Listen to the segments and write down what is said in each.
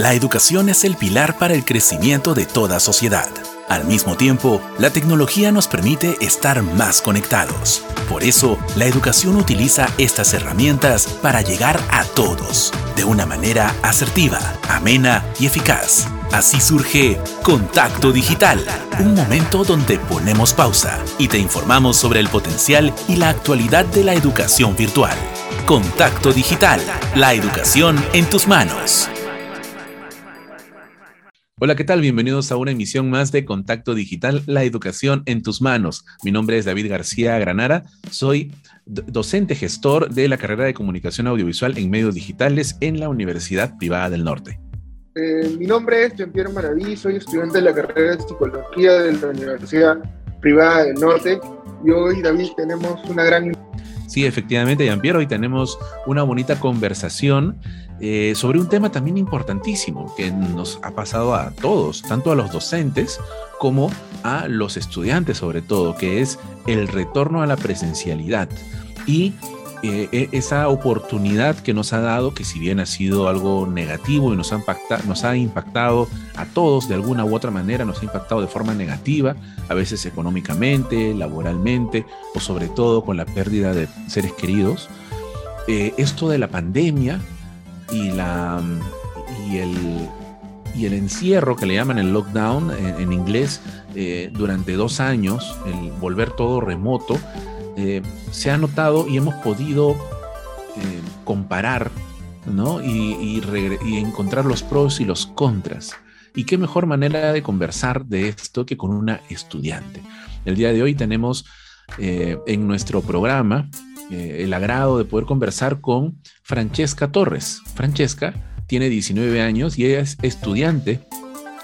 La educación es el pilar para el crecimiento de toda sociedad. Al mismo tiempo, la tecnología nos permite estar más conectados. Por eso, la educación utiliza estas herramientas para llegar a todos, de una manera asertiva, amena y eficaz. Así surge Contacto Digital, un momento donde ponemos pausa y te informamos sobre el potencial y la actualidad de la educación virtual. Contacto Digital, la educación en tus manos. Hola, ¿qué tal? Bienvenidos a una emisión más de Contacto Digital, la educación en tus manos. Mi nombre es David García Granara, soy docente gestor de la carrera de comunicación audiovisual en medios digitales en la Universidad Privada del Norte. Eh, mi nombre es Jean-Pierre Maraví, soy estudiante de la carrera de psicología de la Universidad Privada del Norte y hoy, David, tenemos una gran... Sí, efectivamente, Jean-Pierre, hoy tenemos una bonita conversación eh, sobre un tema también importantísimo que nos ha pasado a todos, tanto a los docentes como a los estudiantes sobre todo, que es el retorno a la presencialidad. Y eh, e, esa oportunidad que nos ha dado, que si bien ha sido algo negativo y nos ha, nos ha impactado a todos de alguna u otra manera, nos ha impactado de forma negativa, a veces económicamente, laboralmente o sobre todo con la pérdida de seres queridos, eh, esto de la pandemia y, la, y, el, y el encierro que le llaman el lockdown en, inglés eh, durante dos años, el volver todo remoto, eh, se ha notado y hemos podido eh, comparar ¿no? y, y, encontrar los pros y los contras. Y qué mejor manera de conversar de esto que con una estudiante. El día de hoy tenemos en nuestro programa eh, el agrado de poder conversar con Francesca Torres. Francesca tiene 19 años y ella es estudiante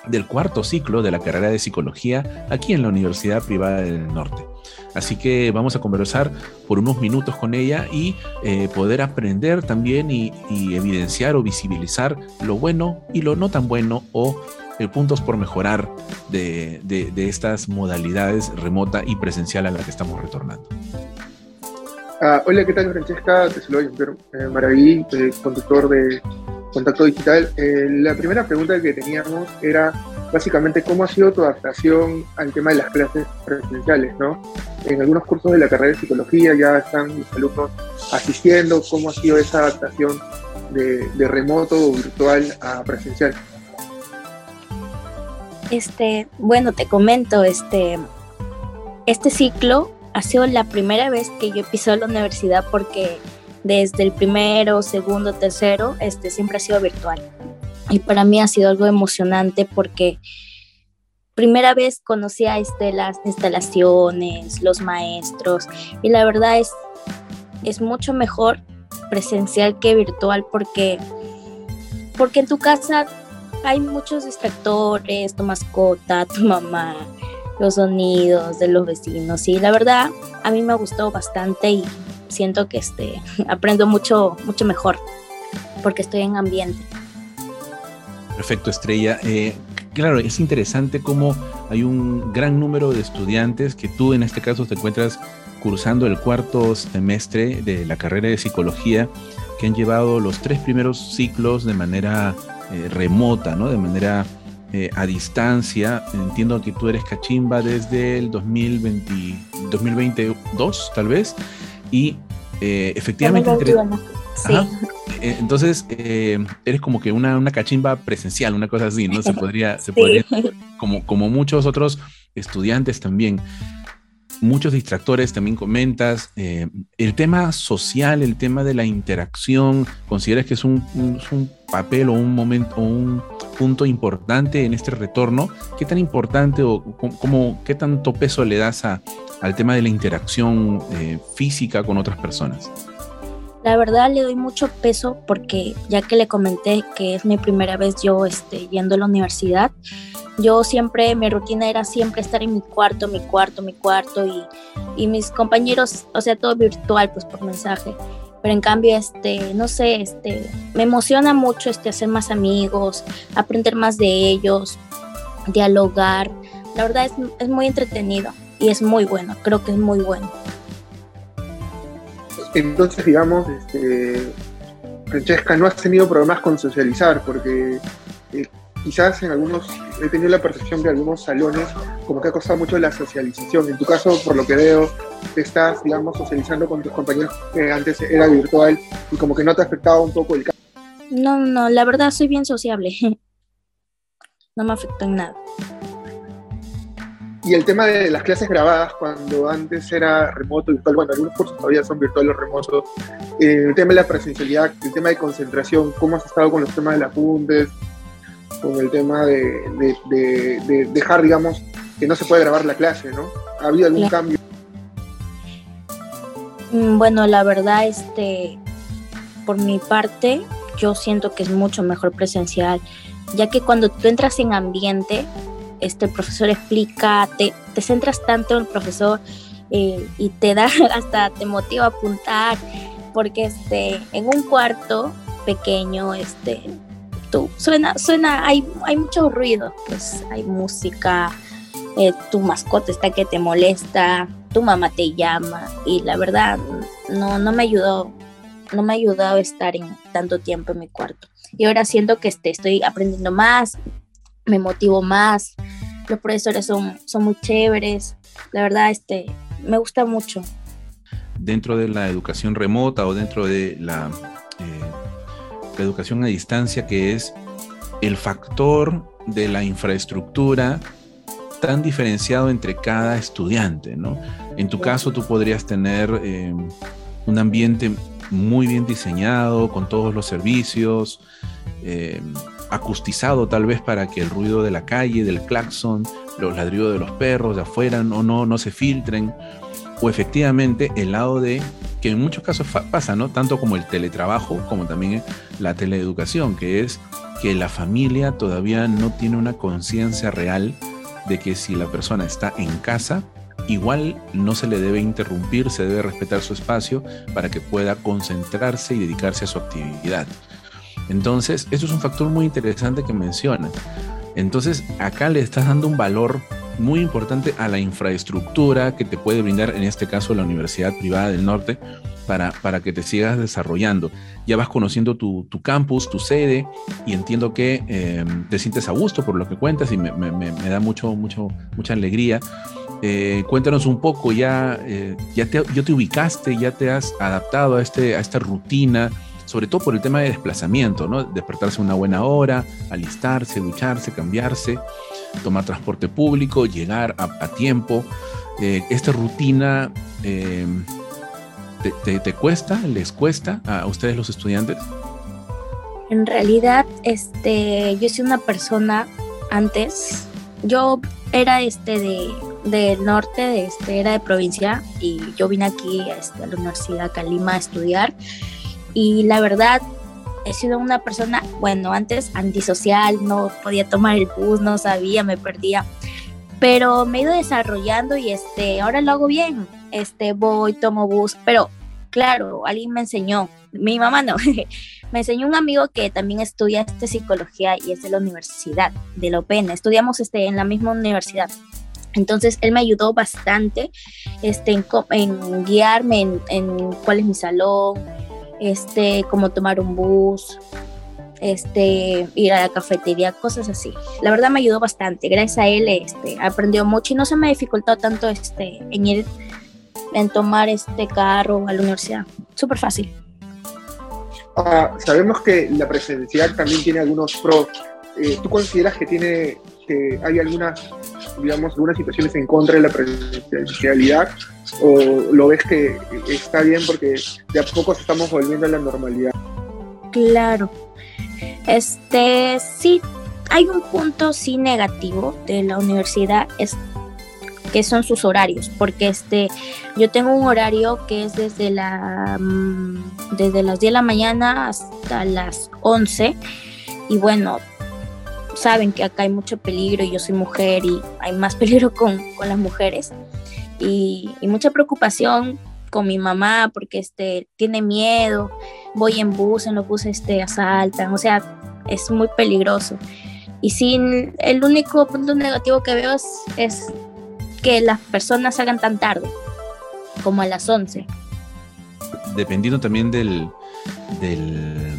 del cuarto ciclo de la carrera de psicología aquí en la Universidad Privada del Norte. Así que vamos a conversar por unos minutos con ella y eh, poder aprender también y, evidenciar o visibilizar lo bueno y lo no tan bueno o eh, puntos por mejorar de, de estas modalidades remota y presencial a las que estamos retornando. Ah, hola, ¿qué tal Francesca? Te saludo eh, Maraví, eh, conductor de Contacto Digital. Eh, la primera pregunta que teníamos era básicamente cómo ha sido tu adaptación al tema de las clases presenciales, ¿no? En algunos cursos de la carrera de psicología ya están los alumnos asistiendo, ¿cómo ha sido esa adaptación de, remoto o virtual a presencial? Este, bueno, te comento, este, este ciclo ha sido la primera vez que yo he pisado la universidad porque desde el primero, segundo, tercero, este siempre ha sido virtual. Y para mí ha sido algo emocionante porque primera vez conocía este, las instalaciones, los maestros, y la verdad es, es mucho mejor presencial que virtual porque, porque en tu casa hay muchos distractores, tu mascota, tu mamá, los sonidos de los vecinos y la verdad a mí me gustó bastante y siento que este, aprendo mucho, mucho mejor porque estoy en ambiente. Perfecto, Estrella. Eh, claro, es interesante cómo hay un gran número de estudiantes que tú en este caso te encuentras cursando el cuarto semestre de la carrera de psicología que han llevado los tres primeros ciclos de manera eh, remota, ¿no? De manera eh, a distancia. Entiendo que tú eres cachimba desde el 2020, 2022, tal vez. Y eh, efectivamente... sí. Eh, entonces, eres como que una, una, cachimba presencial, una cosa así, ¿no? Se podría, se podría como, como muchos otros estudiantes también muchos distractores, también comentas. Eh, el tema social, el tema de la interacción, ¿consideras que es un, papel o un momento, o un punto importante en este retorno? ¿Qué tan importante o cómo, qué tanto peso le das al tema de la interacción eh, física con otras personas? La verdad le doy mucho peso porque ya que le comenté que es mi primera vez yo este, yendo a la universidad, yo siempre, mi rutina era siempre estar en mi cuarto, mi cuarto, mi cuarto y, y mis compañeros, o sea, todo virtual, pues por mensaje. Pero en cambio, este, no sé, este, me emociona mucho este, hacer más amigos, aprender más de ellos, dialogar. La verdad es, es muy entretenido y es muy bueno, creo que es muy bueno. Entonces, digamos, este, Francesca, no has tenido problemas con socializar porque eh, quizás en algunos, he tenido la percepción de algunos salones como que ha costado mucho la socialización. En tu caso, por lo que veo, te estás, digamos, socializando con tus compañeros que antes era virtual y como que no te ha afectado un poco el cambio. No, no, la verdad soy bien sociable. No me afectó en nada. Y el tema de las clases grabadas, cuando antes era remoto, virtual, bueno, algunos cursos todavía son virtuales o remotos, eh, el tema de la presencialidad, el tema de concentración, ¿cómo has estado con los temas de las apuntes? con el tema de, dejar, digamos, que no se puede grabar la clase, ¿no? ¿Ha habido algún cambio? Mm, bueno, la verdad, este, por mi parte, yo siento que es mucho mejor presencial, ya que cuando tú entras en ambiente, este profesor explica, te, te centras tanto en el profesor eh, y te da hasta te motiva a apuntar, porque este, en un cuarto pequeño, este, suena, suena, hay, hay mucho ruido, pues hay música, eh, tu mascota está que te molesta, tu mamá te llama y la verdad no, no me ayudó, no me ayudó a estar en tanto tiempo en mi cuarto. Y ahora siento que este, estoy aprendiendo más, me motivo más, los profesores son, son muy chéveres, la verdad este, me gusta mucho. Dentro de la educación remota o dentro de la eh, la educación a distancia, que es el factor de la infraestructura tan diferenciado entre cada estudiante, ¿no? En tu caso, tú podrías tener eh, un ambiente muy bien diseñado, con todos los servicios, eh, acustizado tal vez para que el ruido de la calle, del claxon, los ladridos de los perros de afuera no, no, no se filtren, o efectivamente el lado de que en muchos casos pasa, ¿no? Tanto como el teletrabajo, como también la teleeducación, que es que la familia todavía no tiene una conciencia real de que si la persona está en casa, igual no se le debe interrumpir, se debe respetar su espacio para que pueda concentrarse y dedicarse a su actividad. Entonces, eso es un factor muy interesante que menciona. Entonces, acá le estás dando un valor muy importante a la infraestructura que te puede brindar, en este caso, la Universidad Privada del Norte, para, para que te sigas desarrollando. Ya vas conociendo tu, campus, tu sede, y entiendo que em, te sientes a gusto por lo que cuentas y me, da mucho, mucho, mucha alegría. Eh, cuéntanos un poco, ya, eh, ya, te, te ubicaste, ya te has adaptado a, este, a esta rutina, sobre todo por el tema de desplazamiento, ¿no? Despertarse una buena hora, alistarse, ducharse, cambiarse tomar transporte público, llegar a, tiempo. Eh, ¿Esta rutina eh, te, cuesta, les cuesta a ustedes los estudiantes? En realidad, este, yo soy una persona antes, yo era este de del norte, de este, era de provincia y yo vine aquí este, a la Universidad Calima a estudiar y la verdad he sido una persona, bueno, antes antisocial, no podía tomar el bus, no sabía, me perdía, pero me he ido desarrollando y este, ahora lo hago bien, este, voy, tomo bus, pero claro, alguien me enseñó, mi mamá no, me enseñó un amigo que también estudia este psicología y es de la universidad, de la OPEN, estudiamos este, en la misma universidad. Entonces él me ayudó bastante este, en, guiarme en cuál es mi salón, este, como tomar un bus, este, ir a la cafetería, cosas así. La verdad me ayudó bastante. Gracias a él, este, aprendió mucho y no se me dificultó tanto, este, en ir, en tomar este carro a la universidad. Súper fácil. Ah, sabemos que la presencial también tiene algunos pros. Eh, ¿Tú consideras que tiene, que hay algunas, digamos, algunas situaciones en contra de la presencialidad? o lo ves que está bien porque de a poco estamos volviendo a la normalidad? Claro. Este, sí, hay un punto sí negativo de la universidad, es que son sus horarios, porque este, yo tengo un horario que es desde, la, mm, desde las 10 de la mañana hasta las 11, y bueno, saben que acá hay mucho peligro, yo soy mujer y hay más peligro con, con las mujeres y, mucha preocupación con mi mamá porque este, tiene miedo, voy en bus, en los buses este, asaltan, o sea, es muy peligroso. Y sin el único punto negativo que veo es, que las personas salgan tan tarde, como a las 11. Dependiendo también del, del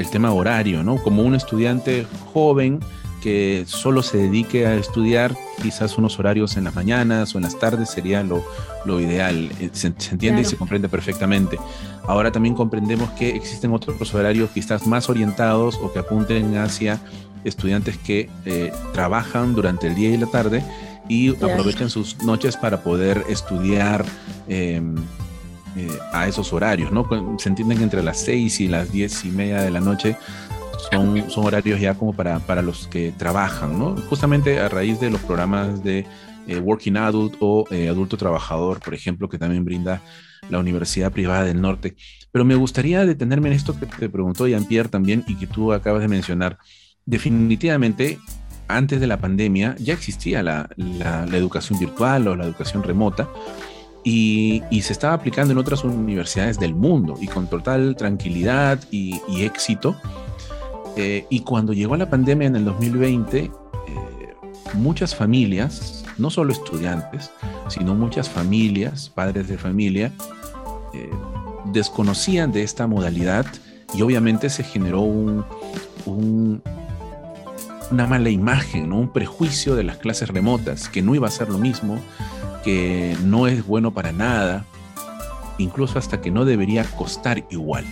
el tema horario, ¿no? Como un estudiante joven que solo se dedique a estudiar quizás unos horarios en las mañanas o en las tardes sería lo, ideal. Eh, se, entiende y se comprende perfectamente. Ahora también comprendemos que existen otros horarios quizás más orientados o que apunten hacia estudiantes que eh, trabajan durante el día y la tarde y aprovechan sus noches para poder estudiar em, eh, a esos horarios, ¿no? Se entienden que entre las seis y las diez y media de la noche son, son horarios ya como para, para los que trabajan, ¿no? Justamente a raíz de los programas de eh, Working Adult o eh, Adulto Trabajador, por ejemplo, que también brinda la Universidad Privada del Norte. Pero me gustaría detenerme en esto que te preguntó Jean-Pierre también y que tú acabas de mencionar. Definitivamente, antes de la pandemia ya existía la, la, educación virtual o la educación remota y, y, se estaba aplicando en otras universidades del mundo y con total tranquilidad y, y éxito. Eh, y cuando llegó la pandemia en el 2020, eh, muchas familias, no solo estudiantes, sino muchas familias, padres de familia, eh, desconocían de esta modalidad y obviamente se generó un, una mala imagen, un prejuicio de las clases remotas, que no iba a ser lo mismo, que no es bueno para nada, incluso hasta que no debería costar igual.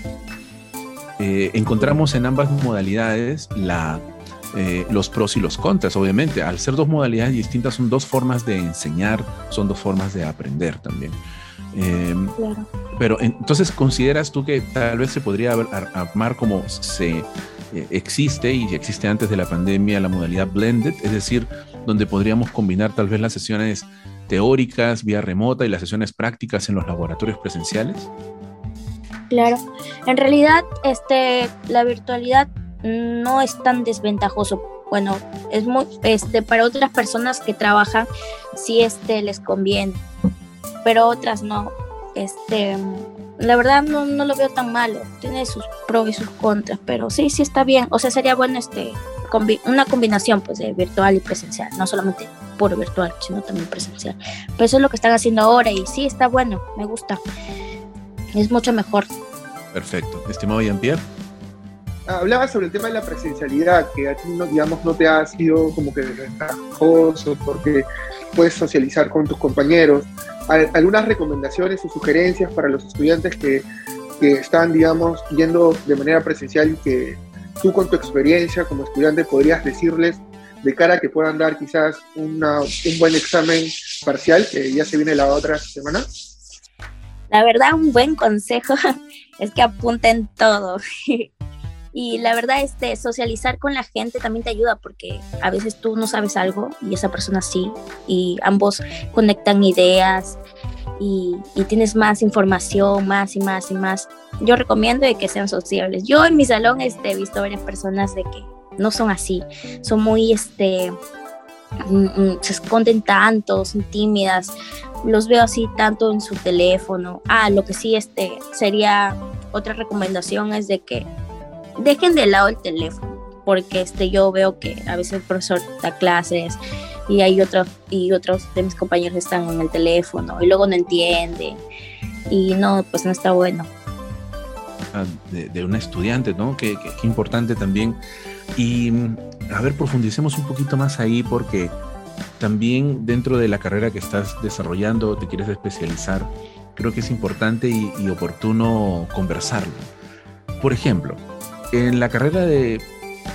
Eh, encontramos en ambas modalidades la, eh, los pros y los contras, obviamente. Al ser dos modalidades distintas, son dos formas de enseñar, son dos formas de aprender también. Em, pero entonces, ¿consideras tú que tal vez se podría armar como se eh, existe y existe antes de la pandemia la modalidad blended, es decir, donde podríamos combinar tal vez las sesiones teóricas vía remota y las sesiones prácticas en los laboratorios presenciales? Claro, en realidad este, la virtualidad no es tan desventajoso. Bueno, es muy, este, para otras personas que trabajan, sí este, les conviene, pero otras no. Este, la verdad no, no lo veo tan malo, tiene sus pros y sus contras, pero sí, sí está bien. O sea, sería bueno este, una combinación pues, de virtual y presencial, no solamente puro virtual, sino también presencial. Pero eso es lo que están haciendo ahora y sí, está bueno, me gusta es mucho mejor. Perfecto. Estimado Jean-Pierre. Hablaba sobre el tema de la presencialidad, que a ti, no, digamos, no te ha sido como que desventajoso porque puedes socializar con tus compañeros. ¿Algunas recomendaciones o sugerencias para los estudiantes que, que están, digamos, yendo de manera presencial y que tú con tu experiencia como estudiante podrías decirles de cara a que puedan dar quizás una, un buen examen parcial, que ya se viene la otra semana? La verdad, un buen consejo es que apunten todo. y la verdad, este, socializar con la gente también te ayuda porque a veces tú no sabes algo y esa persona sí, y ambos conectan ideas y, tienes más información, más y más y más. Yo recomiendo de que sean sociables. Yo en mi salón este, he visto varias personas de que no son así, son muy, este, mm, mm, se esconden tanto, son tímidas, los veo así tanto en su teléfono. Ah, lo que sí este sería otra recomendación es de que dejen de lado el teléfono, porque este yo veo que a veces el profesor da clases y hay otros y otros de mis compañeros están en el teléfono y luego no entienden y no, pues no está bueno. Ah, de, de estudiante, ¿no? Qué, qué importante también. Y a ver, profundicemos un poquito más ahí porque también dentro de la carrera que estás desarrollando, te quieres especializar, creo que es importante y, oportuno conversarlo. Por ejemplo, en la carrera de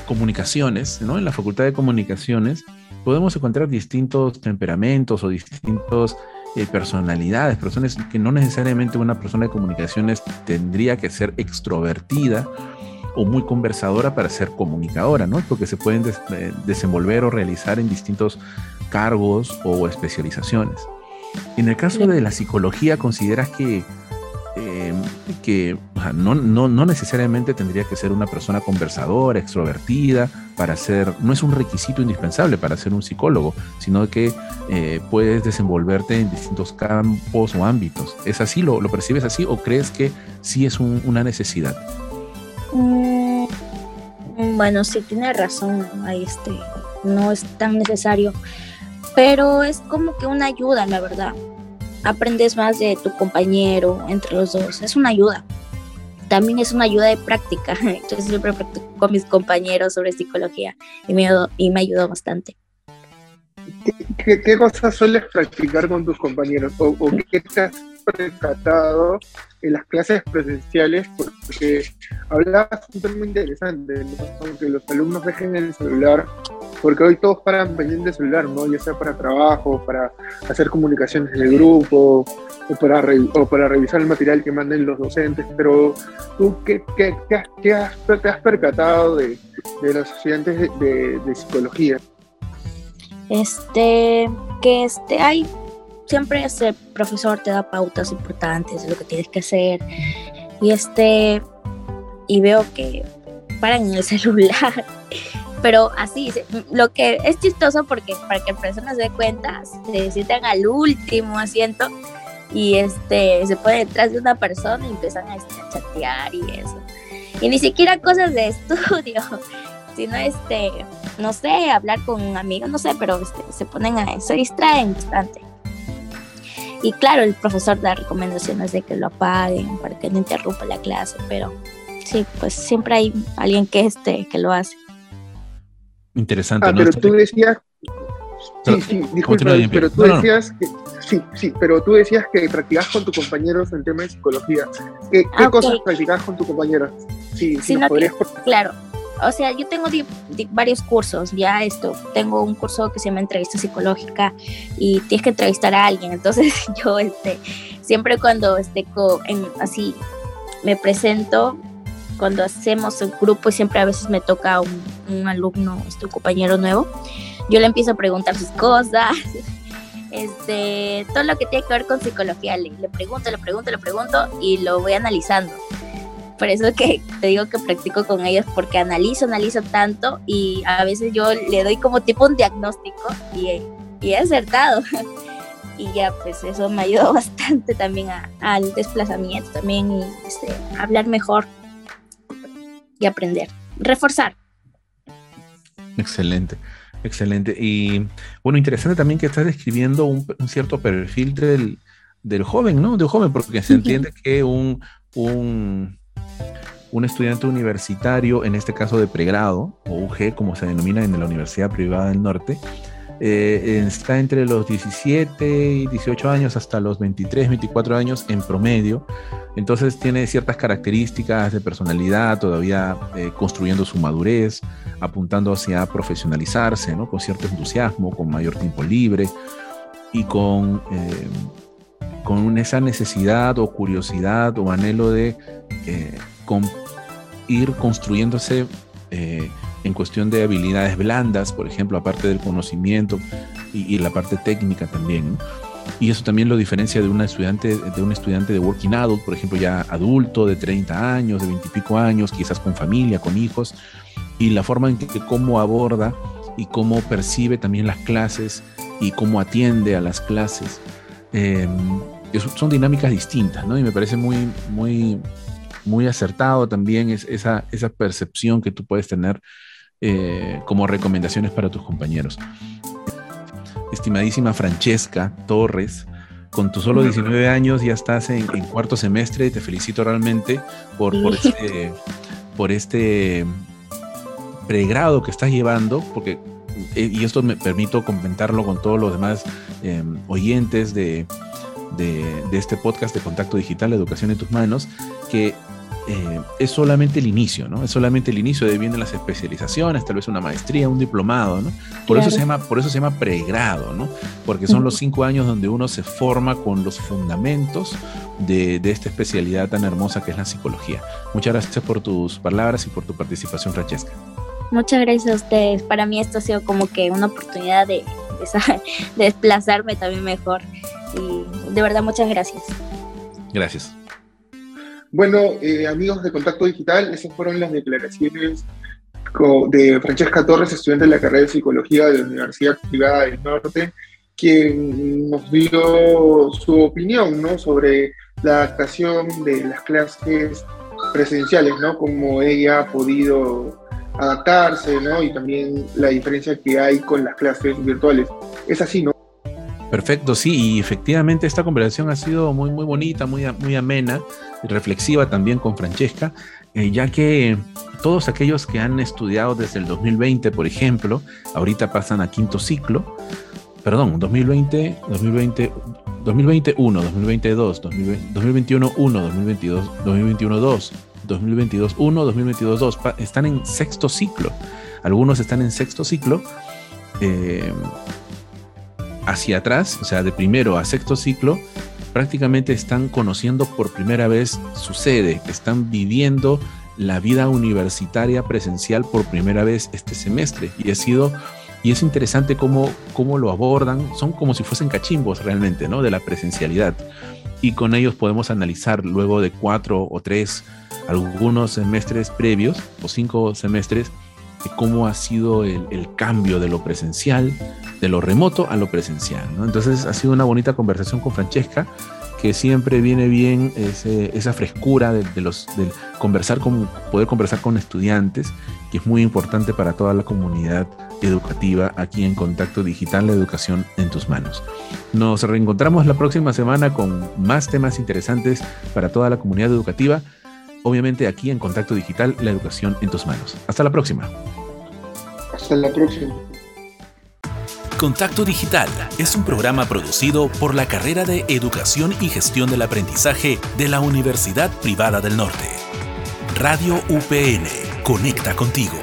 comunicaciones, ¿no? en la facultad de comunicaciones, podemos encontrar distintos temperamentos o distintos eh, personalidades, personas que no necesariamente una persona de comunicaciones tendría que ser extrovertida o muy conversadora para ser comunicadora, ¿no? Porque se pueden eh, desenvolver o realizar en distintos cargos o especializaciones. En el caso de la psicología, ¿consideras que, em, que no, no, no, necesariamente tendría que ser una persona conversadora, extrovertida, para ser, no es un requisito indispensable para ser un psicólogo, sino que eh, puedes desenvolverte en distintos campos o ámbitos? ¿Es así? ¿Lo, lo percibes así o crees que sí es una necesidad? Mm, bueno, sí tiene razón, ahí este, no es tan necesario pero es como que una ayuda, la verdad. Aprendes más de tu compañero entre los dos, es una ayuda. también es una ayuda de práctica. Entonces siempre practico con mis compañeros sobre psicología y me, y me ayudó bastante. ¿Qué, cosas sueles practicar con tus compañeros? ¿O, qué te has percatado en las clases presenciales? Porque hablabas un tema interesante, ¿no? que los alumnos dejen el celular, porque hoy todos paran pendientes del celular, ¿no? ya sea para trabajo, para hacer comunicaciones en el grupo, o para, o para revisar el material que manden los docentes, pero tú, ¿qué, qué, qué, has, te has percatado de, de los estudiantes de, de psicología? Este, que este, hay, siempre ese profesor te da pautas importantes de lo que tienes que hacer. Y este, y veo que paran en el celular. Pero así, lo que es chistoso porque para que la persona se dé cuenta, se sientan al último asiento y este se ponen detrás de una persona y empiezan a, este, chatear y eso. Y ni siquiera cosas de estudio, sino este, no sé, hablar con un amigo, no sé, pero este, se ponen a, se distraen bastante. Y claro, el profesor da recomendaciones de que lo apaguen para que no interrumpa la clase, pero sí, pues siempre hay alguien que este, que lo hace. Interesante. Ah, pero tú decías, sí, sí, disculpa, pero tú decías que, sí, sí, pero tú decías que practicas con tus compañeros en tema de psicología. ¿Qué, ah, cosas practicas con tus compañeros? Sí, sí, claro o sea, yo tengo varios cursos, ya esto, tengo un curso que se llama entrevista psicológica y tienes que entrevistar a alguien, entonces yo este, siempre cuando este, así me presento, cuando hacemos el grupo y siempre a veces me toca un, un alumno, este, un compañero nuevo, yo le empiezo a preguntar sus cosas, este, todo lo que tiene que ver con psicología, le, le pregunto, le pregunto, le pregunto y lo voy analizando por eso que te digo que practico con ellos porque analizo, analizo tanto y a veces yo le doy como tipo un diagnóstico y, y he acertado. y ya pues eso me ayudó bastante también al desplazamiento también y este, hablar mejor y aprender, reforzar. Excelente, excelente. Y bueno, interesante también que estás describiendo un, cierto perfil del, del, joven, ¿no? De un joven, porque se entiende que un, un un estudiante universitario, en este caso de pregrado, o UG, como se denomina en la Universidad Privada del Norte, eh, está entre los 17 y 18 años hasta los 23, 24 años en promedio. Entonces tiene ciertas características de personalidad, todavía eh, construyendo su madurez, apuntando hacia profesionalizarse, con cierto entusiasmo, con mayor tiempo libre y con, eh, con esa necesidad o curiosidad o anhelo de ir construyéndose eh, en cuestión de habilidades blandas, por ejemplo, aparte del conocimiento y, la parte técnica también. Y eso también lo diferencia de, una estudiante, de un estudiante de working adult, por ejemplo, ya adulto, de 30 años, de 20 y pico años, quizás con familia, con hijos, y la forma en que, cómo aborda y cómo percibe también las clases y cómo atiende a las clases. Eh, son dinámicas distintas, ¿no? Y me parece muy, muy, muy acertado también es esa, esa percepción que tú puedes tener eh, como recomendaciones para tus compañeros. Estimadísima Francesca Torres, con tus solo 19 años ya estás en, cuarto semestre y te felicito realmente por, por, este, por este pregrado que estás llevando, porque, eh, y esto me permito comentarlo con todos los demás em, oyentes de, de, de, este podcast de Contacto Digital, Educación en tus manos, que eh, es solamente el inicio, ¿no? Es solamente el inicio de vienen las especializaciones, tal vez una maestría, un diplomado, ¿no? Por eso se llama, por eso se llama pregrado, ¿no? Porque son los cinco años donde uno se forma con los fundamentos de, de, esta especialidad tan hermosa que es la psicología. Muchas gracias por tus palabras y por tu participación, Francesca. Muchas gracias a ustedes. Para mí esto ha sido como que una oportunidad de, de, de desplazarme también mejor. Y de verdad, muchas gracias. Gracias. Bueno, eh, amigos de Contacto Digital, esas fueron las declaraciones de Francesca Torres, estudiante de la carrera de Psicología de la Universidad Privada del Norte, quien nos dio su opinión ¿no? sobre la adaptación de las clases presenciales, ¿no? Cómo ella ha podido adaptarse, ¿no? Y también la diferencia que hay con las clases virtuales. Es así, ¿no? Perfecto, sí, y efectivamente esta conversación ha sido muy, muy bonita, muy, muy amena y reflexiva también con Francesca, eh, ya que todos aquellos que han estudiado desde el 2020, por ejemplo, ahorita pasan a quinto ciclo, perdón, 2020, 2020, 2021, 2022, 2021, 1, 2022, 2021, 2, 2022, 1, 2022, 2, están en sexto ciclo. Algunos están en sexto ciclo. Eh, hacia atrás, o sea, de primero a sexto ciclo, prácticamente están conociendo por primera vez su sede, están viviendo la vida universitaria presencial por primera vez este semestre y ha sido y es interesante cómo, cómo lo abordan, son como si fuesen cachimbos realmente, ¿no? De la presencialidad. Y con ellos podemos analizar luego de cuatro o tres, algunos semestres previos o cinco semestres, cómo ha sido el, cambio de lo presencial, de lo remoto a lo presencial. ¿no? Entonces ha sido una bonita conversación con Francesca, que siempre viene bien esa frescura de, los, conversar con, poder conversar con estudiantes, que es muy importante para toda la comunidad educativa aquí en Contacto Digital, la educación en tus manos. Nos reencontramos la próxima semana con más temas interesantes para toda la comunidad educativa obviamente aquí en Contacto Digital, la educación en tus manos. Hasta la próxima. Hasta la próxima. Contacto Digital es un programa producido por la carrera de Educación y Gestión del Aprendizaje de la Universidad Privada del Norte. Radio UPN, conecta contigo.